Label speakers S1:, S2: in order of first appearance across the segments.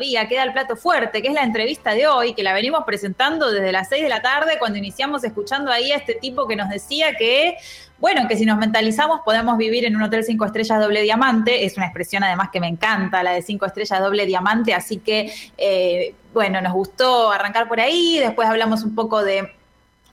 S1: todavía queda el plato fuerte, que es la entrevista de hoy, que la venimos presentando desde las 6 de la tarde, cuando iniciamos escuchando ahí a este tipo que nos decía que bueno, que si nos mentalizamos podemos vivir en un hotel cinco estrellas doble diamante. Es una expresión además que me encanta, la de cinco estrellas doble diamante. Así que, eh, bueno, nos gustó arrancar por ahí. Después hablamos un poco de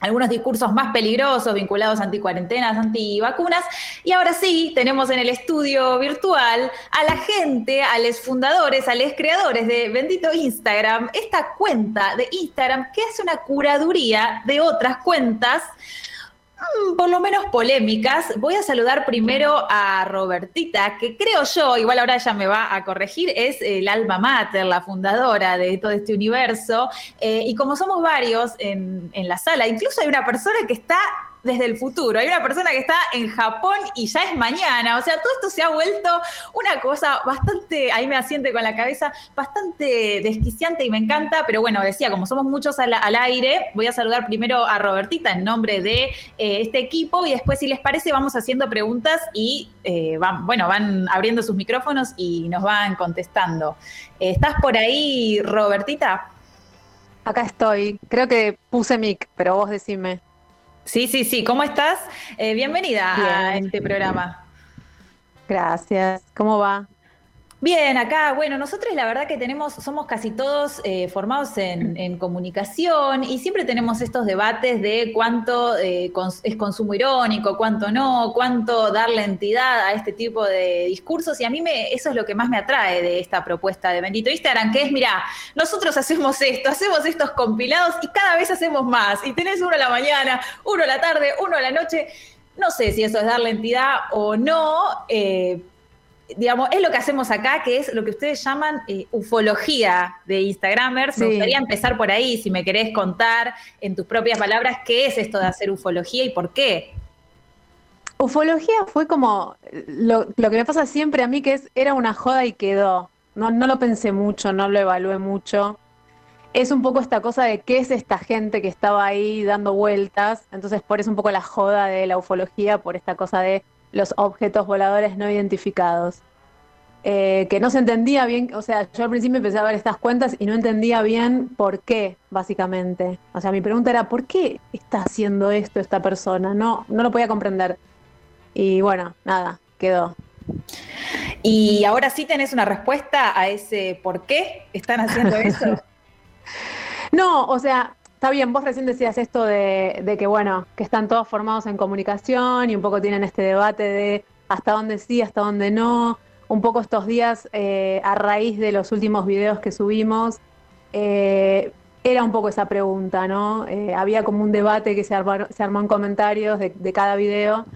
S1: algunos discursos más peligrosos vinculados a anticuarentenas, antivacunas. Y ahora sí, tenemos en el estudio virtual a la gente, a los fundadores, a los creadores de Bendito Instagram, esta cuenta de Instagram que hace una curaduría de otras cuentas por lo menos polémicas. Voy a saludar primero a Robertita, que creo yo, igual ahora ella me va a corregir, es el alma mater, la fundadora de todo este universo. Eh, y como somos varios en la sala, incluso hay una persona que está desde el futuro. Hay una persona que está en Japón y ya es mañana. O sea, todo esto se ha vuelto una cosa bastante, ahí me asiente con la cabeza, bastante desquiciante y me encanta. Pero bueno, decía, como somos muchos al, aire, voy a saludar primero a Robertita en nombre de eh, este equipo y después, si les parece, vamos haciendo preguntas y eh, van, bueno, van abriendo sus micrófonos y nos van contestando. ¿Estás por ahí, Robertita?
S2: Acá estoy. Creo que puse mic, pero vos decime.
S1: Sí, sí, sí. ¿Cómo estás? Eh, bienvenida a este programa.
S2: Gracias. ¿Cómo va?
S1: Bien, acá, bueno, nosotros la verdad que tenemos, somos casi todos eh, formados en, comunicación y siempre tenemos estos debates de cuánto eh, es consumo irónico, cuánto no, cuánto darle entidad a este tipo de discursos y a mí me, eso es lo que más me atrae de esta propuesta de Bendito Instagram, que es, mira, nosotros hacemos esto, hacemos estos compilados y cada vez hacemos más y tenés uno a la mañana, uno a la tarde, uno a la noche. No sé si eso es darle entidad o no, eh, digamos, es lo que hacemos acá, que es lo que ustedes llaman eh, ufología de Instagramers. Me gustaría empezar por ahí, si me querés contar en tus propias palabras qué es esto de hacer ufología y por qué.
S2: Ufología fue como lo, que me pasa siempre a mí, que es era una joda y quedó. No, no lo pensé mucho, no lo evalué mucho. Es un poco esta cosa de qué es esta gente que estaba ahí dando vueltas. Entonces, por eso un poco la joda de la ufología, por esta cosa de los objetos voladores no identificados. Eh, que no se entendía bien, o sea, yo al principio empecé a ver estas cuentas y no entendía bien por qué, básicamente. O sea, mi pregunta era, ¿por qué está haciendo esto esta persona? No, no lo podía comprender. Y bueno, nada, quedó.
S1: Y ahora sí tenés una respuesta a ese por qué están haciendo eso.
S2: no, o sea, Está bien, vos recién decías esto de, que, bueno, que están todos formados en comunicación y un poco tienen este debate de hasta dónde sí, hasta dónde no. Un poco estos días, eh, a raíz de los últimos videos que subimos, eh, era un poco esa pregunta, ¿no? Eh, había como un debate que se armó, en comentarios de, de, cada video,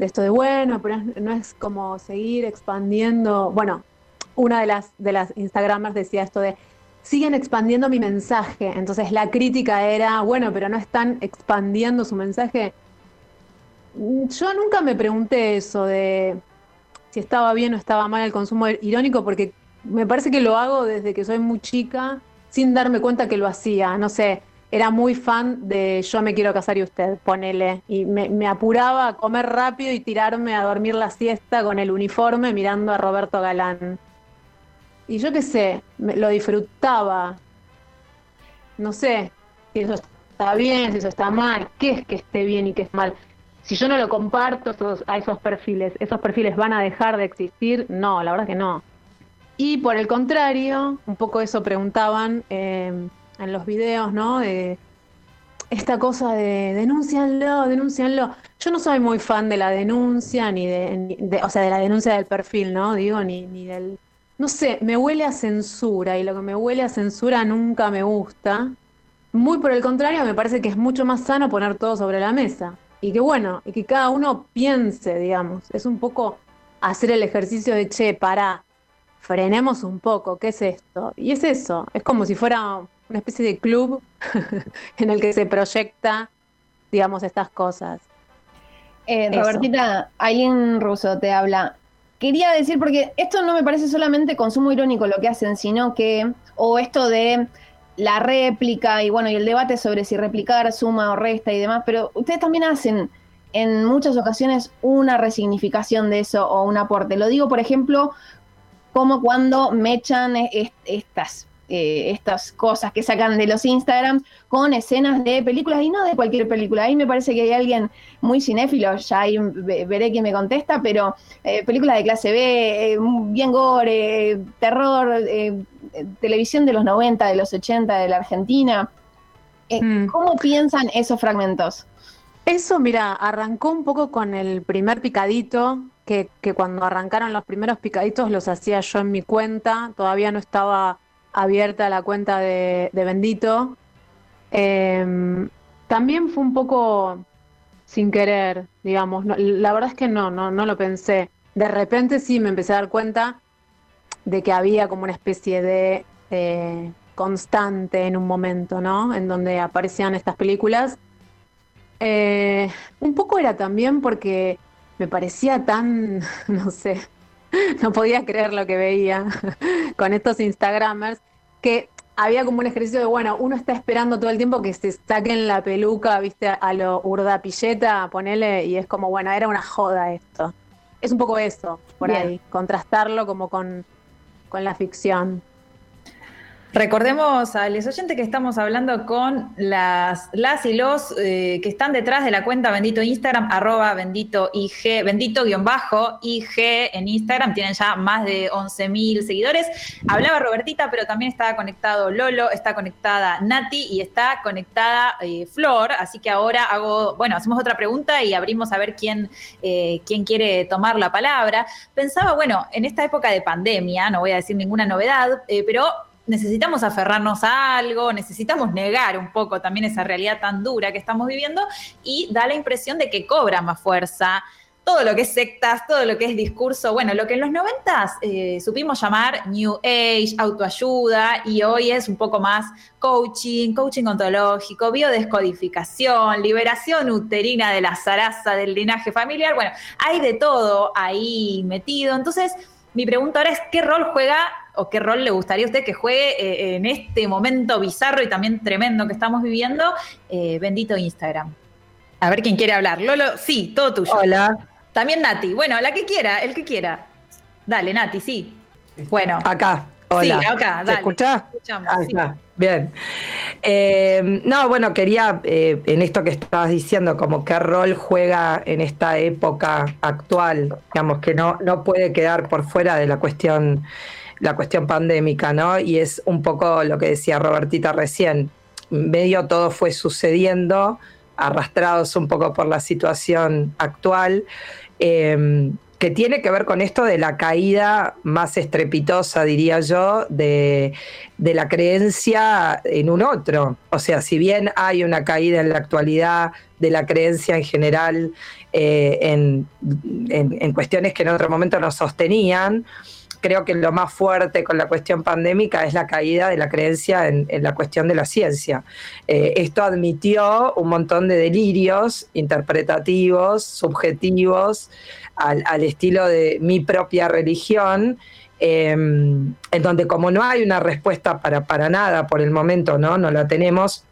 S2: de esto de, bueno, pero no es como seguir expandiendo. Bueno, una de las, de las Instagramers decía esto de, siguen expandiendo mi mensaje. Entonces la crítica era, bueno, pero no están expandiendo su mensaje. Yo nunca me pregunté eso de si estaba bien o estaba mal el consumo irónico, porque me parece que lo hago desde que soy muy chica, sin darme cuenta que lo hacía. No sé, era muy fan de Yo me quiero casar y usted, ponele. Y me, me apuraba a comer rápido y tirarme a dormir la siesta con el uniforme mirando a Roberto Galán. Y yo qué sé, lo disfrutaba. No sé si eso está bien, si eso está mal, qué es que esté bien y qué es mal. Si yo no lo comparto a esos perfiles, ¿esos perfiles van a dejar de existir? No, la verdad que no. Y por el contrario, un poco eso preguntaban em, en los videos, ¿no? De esta cosa de denúncianlo, denúncianlo. Yo no soy muy fan de la denuncia, ni de, o sea, de la denuncia del perfil, ¿no? Digo, ni, ni del no sé, me huele a censura y lo que me huele a censura nunca me gusta. Muy por el contrario, me parece que es mucho más sano poner todo sobre la mesa. Y que bueno, y que cada uno piense, digamos. Es un poco hacer el ejercicio de, che, para, frenemos un poco, ¿qué es esto? Y es eso, es como si fuera una especie de club en el que se proyecta, digamos, estas cosas.
S3: Eh, Robertita, alguien ruso te habla quería decir, porque esto no me parece solamente consumo irónico lo que hacen, sino que, o esto de la réplica y bueno, y el debate sobre si replicar suma o resta y demás, pero ustedes también hacen en muchas ocasiones una resignificación de eso o un aporte. Lo digo, por ejemplo, como cuando me echan estas eh, estas cosas que sacan de los Instagram con escenas de películas y no de cualquier película. Ahí me parece que hay alguien muy cinéfilo, ya ahí veré quién me contesta, pero eh, películas de clase B, bien gore, terror, televisión de los 90, de los 80, de la Argentina. Mm. ¿Cómo piensan esos fragmentos?
S2: Eso, mira, arrancó un poco con el primer picadito, que, cuando arrancaron los primeros picaditos los hacía yo en mi cuenta, todavía no estaba abierta la cuenta de, Bendito. Em, también fue un poco sin querer, digamos, la verdad es que no, no, no lo pensé. De repente sí me empecé a dar cuenta de que había como una especie de eh, constante en un momento, ¿no? En donde aparecían estas películas eh, un poco era también porque me parecía tan, no sé, no podía creer lo que veía con estos Instagramers, que había como un ejercicio de, bueno, uno está esperando todo el tiempo que se saquen la peluca, viste, a lo urdapilleta, ponele, y es como, bueno, era una joda esto. Es un poco eso, por ahí, contrastarlo como con, con la ficción.
S1: Recordemos a los oyentes que estamos hablando con las, las y los eh, que están detrás de la cuenta Bendito Instagram, arroba bendito IG, bendito guion bajo IG en Instagram, tienen ya más de 11 mil seguidores. Hablaba Robertita, pero también está conectado Lolo, está conectada Nati y está conectada eh, Flor, así que ahora hago, bueno, hacemos otra pregunta y abrimos a ver quién, eh, quién quiere tomar la palabra. Pensaba, bueno, en esta época de pandemia, no voy a decir ninguna novedad, pero necesitamos aferrarnos a algo, necesitamos negar un poco también esa realidad tan dura que estamos viviendo y da la impresión de que cobra más fuerza todo lo que es sectas, todo lo que es discurso, bueno, lo que en los noventas eh, supimos llamar New Age, autoayuda, y hoy es un poco más coaching, coaching ontológico, biodescodificación, liberación uterina de la zaraza del linaje familiar, bueno, hay de todo ahí metido. Entonces, mi pregunta ahora es, ¿qué rol juega o qué rol le gustaría a usted que juegue eh, en este momento bizarro y también tremendo que estamos viviendo? Eh, bendito Instagram. A ver quién quiere hablar. Lolo, sí, todo tuyo.
S4: Hola.
S1: También Nati. Bueno, la que quiera, el que quiera. Dale, Nati, sí. Bueno.
S4: Acá. Hola.
S1: Sí, acá, dale.
S4: ¿Se Escuchamos. Ah, Bien. Eh, no, bueno, quería, en esto que estabas diciendo, como qué rol juega en esta época actual, digamos, que no, no puede quedar por fuera de la cuestión la cuestión pandémica, ¿no? Y es un poco lo que decía Robertita recién, medio todo fue sucediendo, arrastrados un poco por la situación actual, em, que tiene que ver con esto de la caída más estrepitosa, diría yo, de, la creencia en un otro. O sea, si bien hay una caída en la actualidad de la creencia en general eh, en, en cuestiones que en otro momento nos sostenían, creo que lo más fuerte con la cuestión pandémica es la caída de la creencia en, la cuestión de la ciencia. Eh, esto admitió un montón de delirios interpretativos, subjetivos, al, estilo de mi propia religión. Em, en donde como no hay una respuesta para, para nada por el momento, ¿no? No la tenemos,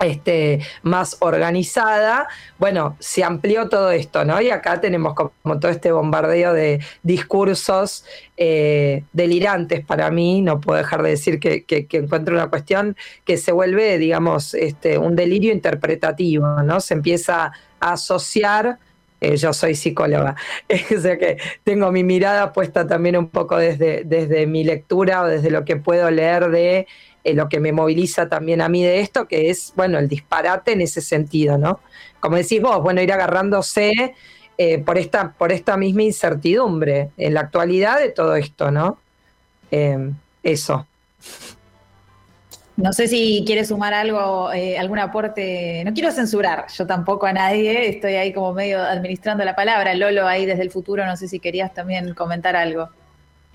S4: este, más organizada, bueno, se amplió todo esto, ¿no? Y acá tenemos como, todo este bombardeo de discursos eh, delirantes para mí, no puedo dejar de decir que, encuentro una cuestión que se vuelve, digamos, este, un delirio interpretativo, ¿no? Se empieza a asociar eh, yo soy psicóloga, o sea que tengo mi mirada puesta también un poco desde, desde mi lectura o desde lo que puedo leer de eh, lo que me moviliza también a mí de esto, que es, bueno, el disparate en ese sentido, ¿no? Como decís vos, bueno, ir agarrándose eh, por, esta, por esta misma incertidumbre en la actualidad de todo esto, ¿no? Em, eso.
S1: No sé si quiere sumar algo, eh, algún aporte. No quiero censurar yo tampoco a nadie, estoy ahí como medio administrando la palabra. Lolo, ahí desde el futuro, no sé si querías también comentar algo.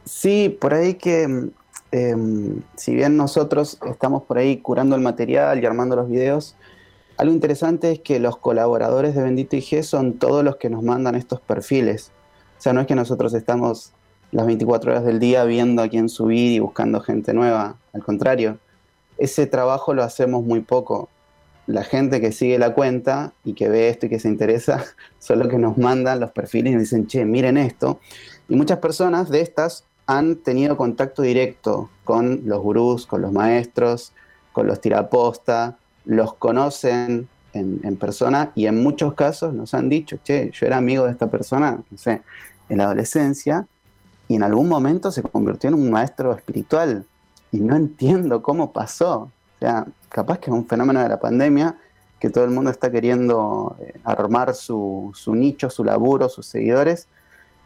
S5: Sí, por ahí que Em, si bien nosotros estamos por ahí curando el material y armando los videos, algo interesante es que los colaboradores de Bendito IG son todos los que nos mandan estos perfiles. O sea, no es que nosotros estamos las 24 horas del día viendo a quién subir y buscando gente nueva. Al contrario, ese trabajo lo hacemos muy poco. La gente que sigue la cuenta y que ve esto y que se interesa, son los que nos mandan los perfiles y nos dicen, che, miren esto. Y muchas personas de estas han tenido contacto directo con los gurús, con los maestros, con los tiraposta, los conocen en, persona y en muchos casos nos han dicho, che, yo era amigo de esta persona, no sé, en la adolescencia y en algún momento se convirtió en un maestro espiritual y no entiendo cómo pasó. O sea, capaz que es un fenómeno de la pandemia que todo el mundo está queriendo eh, armar su, su nicho, su laburo, sus seguidores,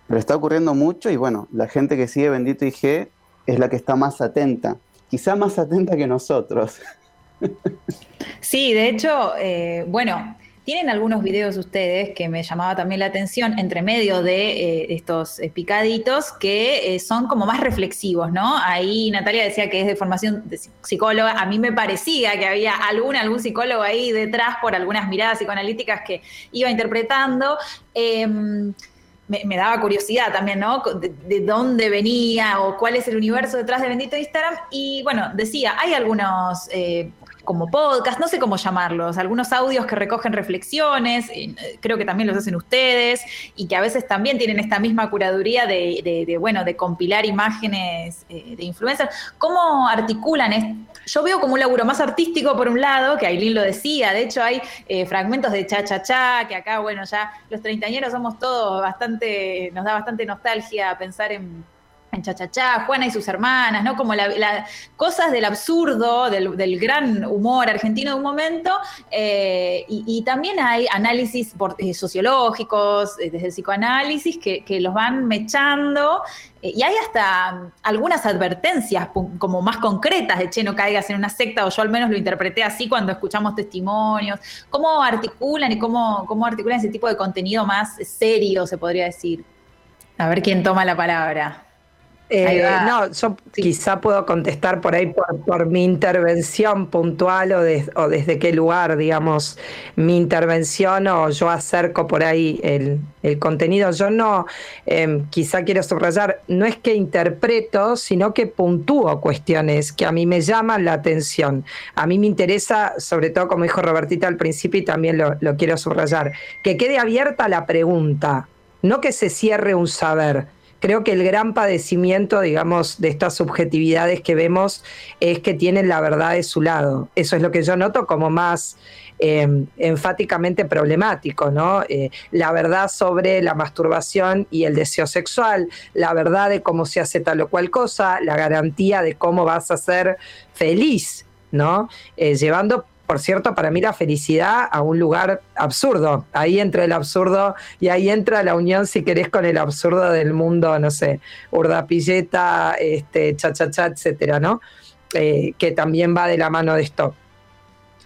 S5: pero está ocurriendo mucho y bueno, la gente que sigue Bendito IG es la que está más atenta, quizá más atenta que nosotros.
S1: Sí, de hecho, eh, bueno, tienen algunos videos ustedes que me llamaba también la atención entre medio de eh, estos eh, picaditos que son como más reflexivos, ¿no? Ahí Natalia decía que es de formación de psicóloga. A mí me parecía que había algún, algún psicólogo ahí detrás por algunas miradas psicoanalíticas que iba interpretando. Me, daba curiosidad también, ¿no? De, dónde venía o cuál es el universo detrás de Bendito Instagram. Y bueno, decía, hay algunos como podcast, no sé cómo llamarlos, algunos audios que recogen reflexiones, eh, creo que también los hacen ustedes, y que a veces también tienen esta misma curaduría de, bueno, de compilar imágenes eh, de influencers. ¿Cómo articulan Yo veo como un laburo más artístico por un lado, que Aileen lo decía, de hecho hay eh, fragmentos de cha cha cha, que acá, bueno, ya los treintañeros somos todos bastante, nos da bastante nostalgia pensar en en Cha Juana y sus hermanas, ¿no? Como las cosas del absurdo, del, gran humor argentino de un momento, eh, y, también hay análisis eh, sociológicos, eh, desde el psicoanálisis, que, los van mechando, y hay hasta algunas advertencias como más concretas de, che, no caigas en una secta, o yo al menos lo interpreté así cuando escuchamos testimonios, cómo articulan y cómo articulan ese tipo de contenido más serio, se podría decir. A ver quién toma la palabra.
S4: Eh, no, yo quizá puedo contestar por ahí por, mi intervención puntual o, desde qué lugar, digamos, mi intervención o yo acerco por ahí el, contenido. Yo no, em, quizá quiero subrayar, no es que interpreto, sino que puntúo cuestiones que a mí me llaman la atención. A mí me interesa, sobre todo como dijo Robertita al principio y también lo, lo quiero subrayar, que quede abierta la pregunta, no que se cierre un saber creo que el gran padecimiento, digamos, de estas subjetividades que vemos es que tienen la verdad de su lado. Eso es lo que yo noto como más em, enfáticamente problemático, ¿no? Eh, la verdad sobre la masturbación y el deseo sexual, la verdad de cómo se hace tal o cual cosa, la garantía de cómo vas a ser feliz, ¿no? Eh, llevando por cierto, para mí la felicidad a un lugar absurdo. Ahí entra el absurdo y ahí entra la unión, si querés, con el absurdo del mundo, no sé, urdapilleta, este, cha, cha, cha, etcétera, ¿no? Eh, que también va de la mano de esto.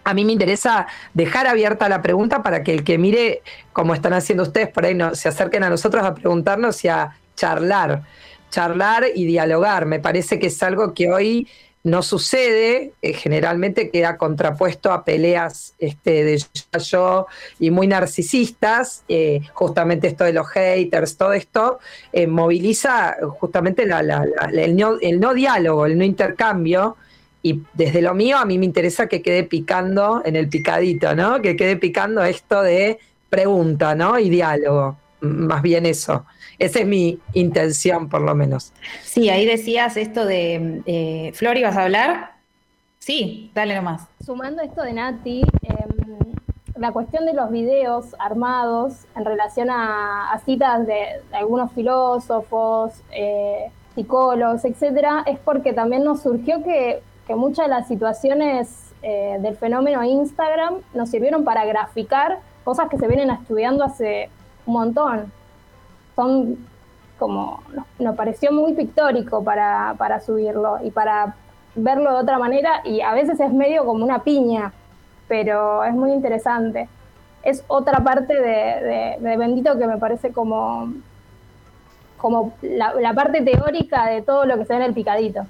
S4: A mí me interesa dejar abierta la pregunta para que el que mire, como están haciendo ustedes, por ahí no, se acerquen a nosotros a preguntarnos y a charlar, charlar y dialogar. Me parece que es algo que hoy no sucede, eh, generalmente queda contrapuesto a peleas este, de yo, y muy narcisistas, eh, justamente esto de los haters, todo esto eh, moviliza justamente el, no, diálogo, el no intercambio, y desde lo mío a mí me interesa que quede picando en el picadito, ¿no? Que quede picando esto de pregunta, ¿no? Y diálogo, más bien eso. Esa es mi intención, por lo menos.
S1: Sí, ahí decías esto de. Eh, Flor, ¿ibas a hablar? Sí, dale nomás.
S6: Sumando esto de Nati, em, la cuestión de los videos armados en relación a, citas de, algunos filósofos, eh, psicólogos, etcétera, es porque también nos surgió que, muchas de las situaciones eh, del fenómeno Instagram nos sirvieron para graficar cosas que se vienen estudiando hace un montón son como, nos, pareció muy pictórico para, para subirlo y para verlo de otra manera y a veces es medio como una piña, pero es muy interesante. Es otra parte de, Bendito que me parece como, como la, la, parte teórica de todo lo que se ve en el picadito.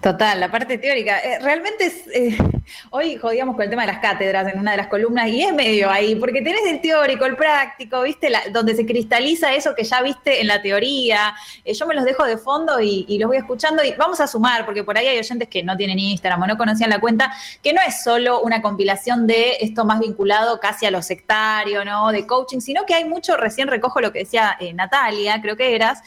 S1: Total, la parte teórica. Eh, realmente es, eh, hoy jodíamos con el tema de las cátedras en una de las columnas y es medio ahí, porque tenés el teórico, el práctico, ¿viste? donde se cristaliza eso que ya viste en la teoría. Eh, yo me los dejo de fondo y, los voy escuchando y vamos a sumar, porque por ahí hay oyentes que no tienen Instagram o no conocían la cuenta, que no es solo una compilación de esto más vinculado casi a lo sectario, ¿no? De coaching, sino que hay mucho, recién recojo lo que decía Natalia, creo que eras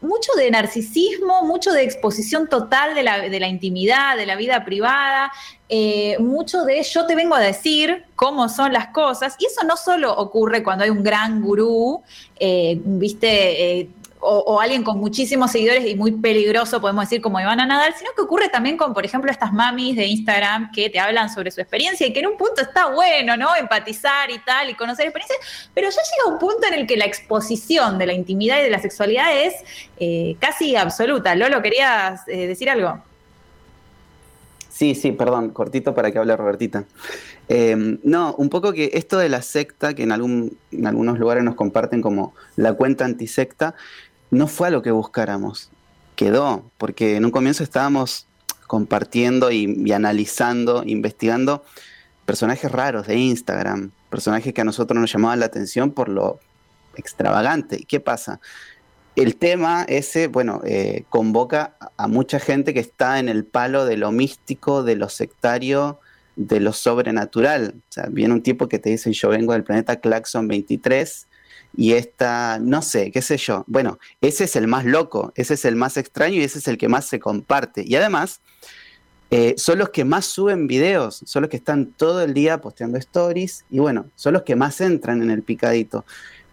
S1: mucho de narcisismo, mucho de exposición total de la, intimidad, de la vida privada, eh, mucho de yo te vengo a decir cómo son las cosas, y eso no solo ocurre cuando hay un gran gurú, eh, viste, eh, o, alguien con muchísimos seguidores y muy peligroso, podemos decir, como Ivana Nadal, sino que ocurre también con, por ejemplo, estas mamis de Instagram que te hablan sobre su experiencia y que en un punto está bueno, ¿no? Empatizar y tal, y conocer experiencias, pero ya llega un punto en el que la exposición de la intimidad y de la sexualidad es eh, casi absoluta. Lolo, ¿querías eh, decir algo?
S5: Sí, sí, perdón, cortito para que hable Robertita. Eh, no, un poco que esto de la secta, que en, algún, en algunos lugares nos comparten como la cuenta antisecta, no fue a lo que buscáramos, quedó, porque en un comienzo estábamos compartiendo y, analizando, investigando personajes raros de Instagram, personajes que a nosotros nos llamaban la atención por lo extravagante. ¿Y qué pasa? El tema ese, bueno, eh, convoca a mucha gente que está en el palo de lo místico, de lo sectario, de lo sobrenatural. O sea, viene un tipo que te dice, yo vengo del planeta Claxon 23 y esta, no sé, qué sé yo. Bueno, ese es el más loco, ese es el más extraño y ese es el que más se comparte. Y además, eh, son los que más suben videos, son los que están todo el día posteando stories y bueno, son los que más entran en el picadito.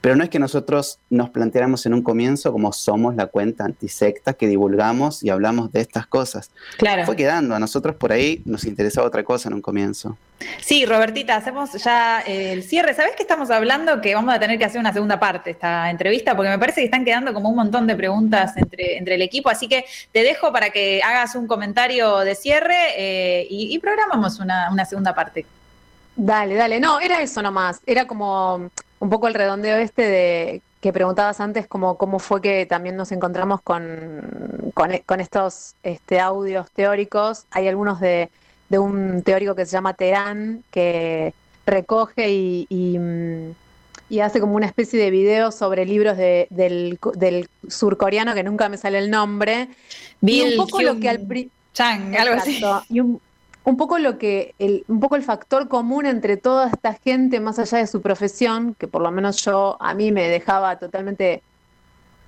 S5: Pero no es que nosotros nos planteáramos en un comienzo como somos la cuenta antisecta que divulgamos y hablamos de estas cosas. Claro. Fue quedando, a nosotros por ahí nos interesaba otra cosa en un comienzo.
S1: Sí, Robertita, hacemos ya eh, el cierre. ¿Sabés que estamos hablando? Que vamos a tener que hacer una segunda parte esta entrevista, porque me parece que están quedando como un montón de preguntas entre, entre el equipo, así que te dejo para que hagas un comentario de cierre eh, y, programamos una, una segunda parte.
S2: Dale, dale. No, era eso nomás. Era como un poco el redondeo este de que preguntabas antes, como cómo fue que también nos encontramos con, con, estos este, audios teóricos. Hay algunos de, de, un teórico que se llama Terán, que recoge y, y, hace como una especie de video sobre libros de, del, del, surcoreano, que nunca me sale el nombre.
S1: y un poco lo que al Chang, algo así
S2: un poco lo que, el, un poco el factor común entre toda esta gente, más allá de su profesión, que por lo menos yo, a mí me dejaba totalmente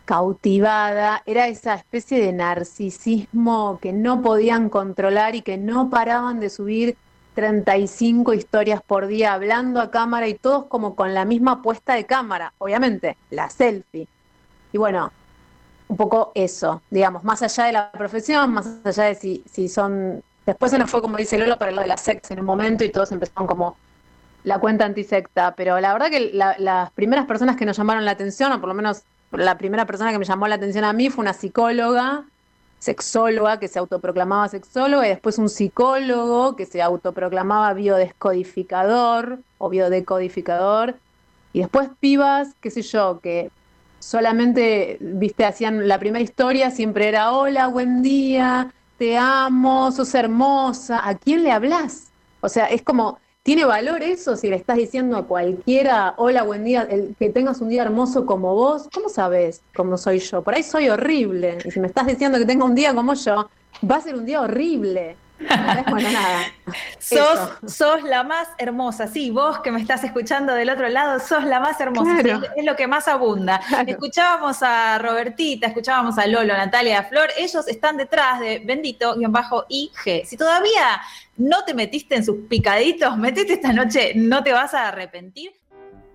S2: cautivada, era esa especie de narcisismo que no podían controlar y que no paraban de subir 35 historias por día hablando a cámara y todos como con la misma puesta de cámara, obviamente, la selfie. Y bueno, un poco eso, digamos, más allá de la profesión, más allá de si, si son Después se nos fue, como dice Lolo, para lo de la sex en un momento y todos empezaron como la cuenta antisecta. Pero la verdad que las primeras personas que nos llamaron la atención, o por lo menos la primera persona que me llamó la atención a mí fue una psicóloga, sexóloga, que se autoproclamaba sexóloga, y después un psicólogo que se autoproclamaba biodescodificador o biodecodificador, y después pibas, qué sé yo, que solamente, viste, hacían la primera historia, siempre era hola, buen día, te amo, sos hermosa, ¿a quién le hablas? O sea, es como, ¿tiene valor eso si le estás diciendo a cualquiera, hola, buen día, que tengas un día hermoso como vos? ¿Cómo sabes cómo soy yo? Por ahí soy horrible. Y si me estás diciendo que tengo un día como yo, va a ser un día horrible. Bueno, nada.
S1: sos, sos, la más hermosa. Sí, vos que me estás escuchando del otro lado, sos la más hermosa. es lo que más abunda. Escuchábamos a Robertita, escuchábamos a Lolo, Natalia, a Flor. Ellos están detrás de bendito-IG. Si todavía no te metiste en sus picaditos, metete esta noche, no te vas a arrepentir.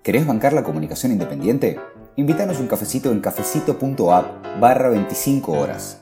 S7: ¿Querés bancar la comunicación independiente? Invítanos un cafecito en cafecito.app barra 25 horas.